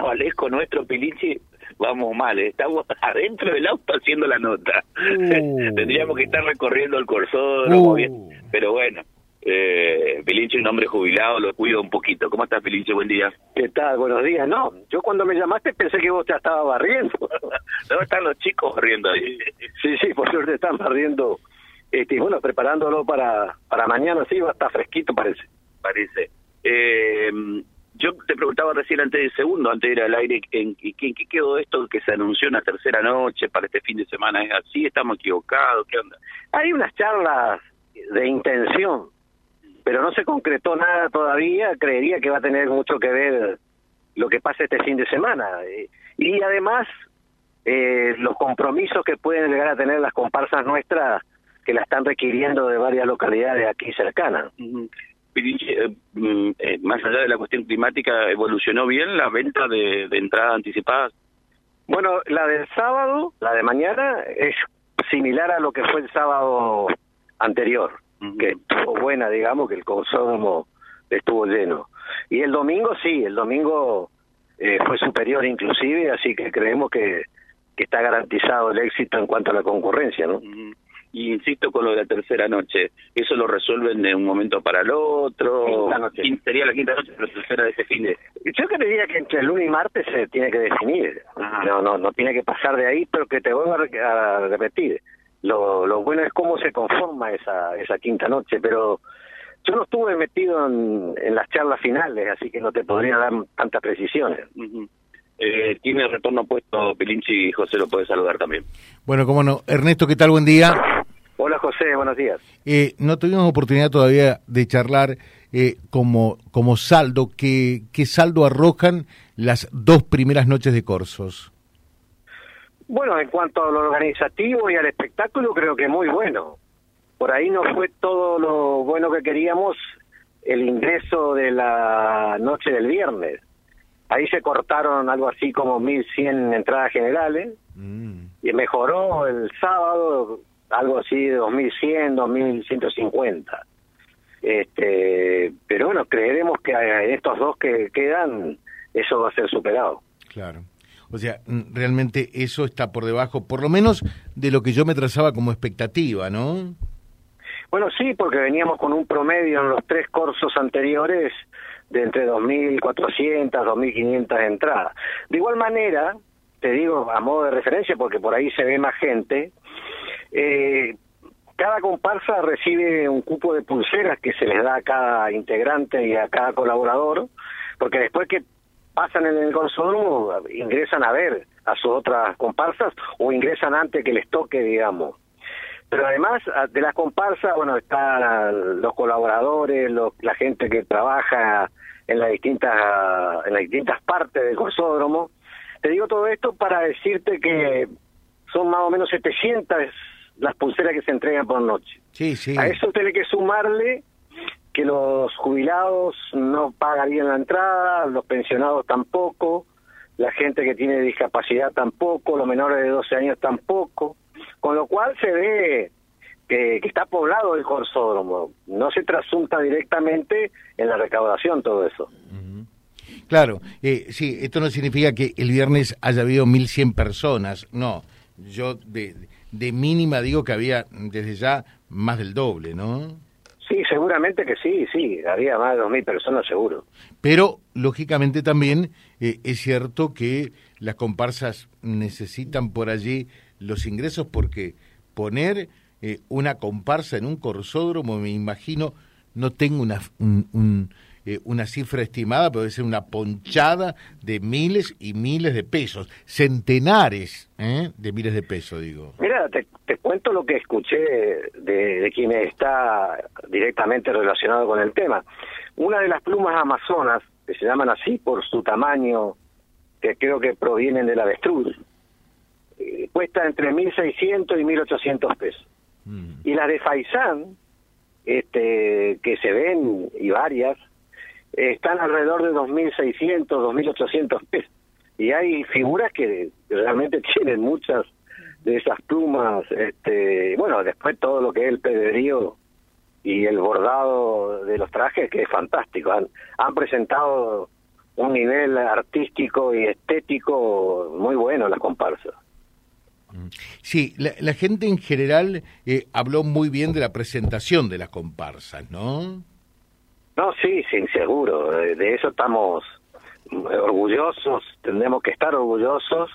carnavalesco nuestro, Pilinchi, vamos mal, ¿eh? estamos adentro del auto haciendo la nota. Uh. Tendríamos que estar recorriendo el corsódromo, Uh. bien. pero bueno, eh, Pilinchi un hombre jubilado, lo cuido un poquito. ¿Cómo estás, Pilinchi? Buen día. ¿Qué tal? Buenos días. No, yo cuando me llamaste pensé que vos te estabas barriendo. ¿Dónde están los chicos corriendo ahí? sí, sí, por suerte están barriendo. Este, bueno, preparándolo para, para mañana, sí, va a estar fresquito, parece. Parece. Eh, yo te preguntaba recién antes de segundo, antes de ir al aire, ¿en, en qué quedó esto que se anunció una tercera noche para este fin de semana? ¿Es así? ¿Estamos equivocados? ¿Qué onda? Hay unas charlas de intención, pero no se concretó nada todavía. Creería que va a tener mucho que ver lo que pasa este fin de semana. Eh, Y además, eh, los compromisos que pueden llegar a tener las comparsas nuestras que la están requiriendo de varias localidades aquí cercanas. Eh, mm, eh, más allá de la cuestión climática, ¿evolucionó bien la venta de, de entradas anticipadas? Bueno, la del sábado, la de mañana, es similar a lo que fue el sábado anterior, que estuvo buena, digamos, que el consódomo estuvo lleno. Y el domingo sí, el domingo eh, fue superior inclusive, así que creemos que, que está garantizado el éxito en cuanto a la concurrencia, ¿no? Ujú. Y insisto con lo de la tercera noche, ¿eso lo resuelven de un momento para el otro? Quinta noche. Sería la quinta noche, pero tercera de ese fin de... Yo creería que entre lunes y martes se tiene que definir. Ajá. No, no, no tiene que pasar de ahí, pero que te vuelvo a, re- a repetir. Lo, lo bueno es cómo se conforma esa, esa quinta noche, pero yo no estuve metido en, en las charlas finales, así que no te podría dar tantas precisiones. Eh, tiene retorno puesto Pilinchi y José lo puede saludar también. Bueno, cómo no. Ernesto, ¿qué tal? Buen día. Buenos días. Eh, no tuvimos oportunidad todavía de charlar eh, como, como saldo. ¿qué, ¿Qué saldo arrojan las dos primeras noches de Corsos? Bueno, en cuanto a lo organizativo y al espectáculo, creo que muy bueno. Por ahí no fue todo lo bueno que queríamos el ingreso de la noche del viernes. Ahí se cortaron algo así como 1.100 entradas generales Mm. y mejoró el sábado algo así de 2.100, 2.150. Este, pero bueno, creeremos que en estos dos que quedan eso va a ser superado. Claro. O sea, mm, realmente eso está por debajo, por lo menos de lo que yo me trazaba como expectativa, ¿no? Bueno, sí, porque veníamos con un promedio en los tres cursos anteriores de entre 2.400, 2.500 entradas. De igual manera, te digo a modo de referencia, porque por ahí se ve más gente, eh, cada comparsa recibe un cupo de pulseras que se les da a cada integrante y a cada colaborador, porque después que pasan en el consódromo ingresan a ver a sus otras comparsas o ingresan antes que les toque, digamos. Pero además de las comparsas, bueno, están los colaboradores, los- la gente que trabaja en las distintas en las distintas partes del consódromo. Te digo todo esto para decirte que son más o menos 700 las pulseras que se entregan por noche. Sí, sí. A eso tiene que sumarle que los jubilados no pagarían la entrada, los pensionados tampoco, la gente que tiene discapacidad tampoco, los menores de 12 años tampoco, con lo cual se ve que, que está poblado el corsódromo, no se trasunta directamente en la recaudación todo eso. Claro, eh, sí, esto no significa que el viernes haya habido 1.100 personas, no. Yo de, de mínima digo que había desde ya más del doble, ¿no? Sí, seguramente que sí, sí, había más de 2.000 personas seguro. Pero, lógicamente, también eh, es cierto que las comparsas necesitan por allí los ingresos porque poner eh, una comparsa en un corsódromo, me imagino, no tengo una, un- un, eh, una cifra estimada, pero debe ser una ponchada de miles y miles de pesos, centenares ¿eh? de miles de pesos, digo. Mira, te, te cuento lo que escuché de, de quien está directamente relacionado con el tema. Una de las plumas amazonas, que se llaman así por su tamaño, que creo que provienen del avestruz, eh, cuesta entre 1.600 y 1.800 pesos. Mm. Y las de Faisán, este, que se ven, y varias, están alrededor de 2.600, 2.800 pesos. Y hay figuras que realmente tienen muchas de esas plumas. Este, bueno, después todo lo que es el pedrerío y el bordado de los trajes, que es fantástico. Han, han presentado un nivel artístico y estético muy bueno las comparsas. Sí, la, gente en general eh, habló muy bien de la presentación de las comparsas, ¿no? No, sí, sí, seguro. De eso estamos orgullosos, tendremos que estar orgullosos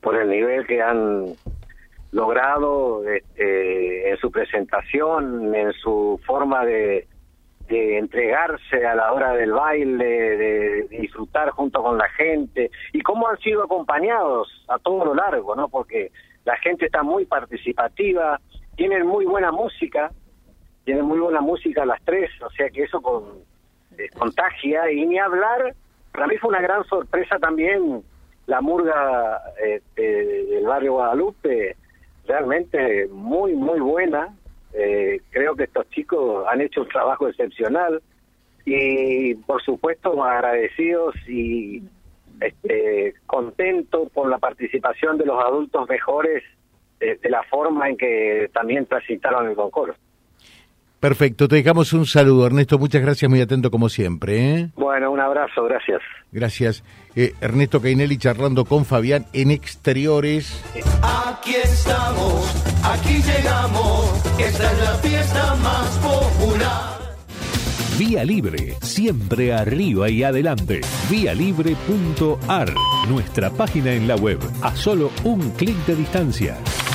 por el nivel que han logrado este, en su presentación, en su forma de, de entregarse a la hora del baile, de disfrutar junto con la gente y cómo han sido acompañados a todo lo largo, ¿no? Porque la gente está muy participativa, tienen muy buena música, tienen muy buena música las tres, o sea que eso con, eh, contagia y ni hablar, para mí fue una gran sorpresa también la murga este, del barrio Guadalupe, realmente muy, muy buena. Eh, creo que estos chicos han hecho un trabajo excepcional y por supuesto agradecidos y este, contento por la participación de los adultos mejores de, la forma en que también transitaron el concurso. Perfecto, te dejamos un saludo, Ernesto. Muchas gracias, muy atento como siempre. ¿eh? Bueno, un abrazo, gracias. Gracias. Eh, Ernesto Cainelli charlando con Fabián en exteriores. Aquí estamos, aquí llegamos, esta es la fiesta más popular. Vía Libre, siempre arriba y adelante. Vialibre.ar, nuestra página en la web, a solo un clic de distancia.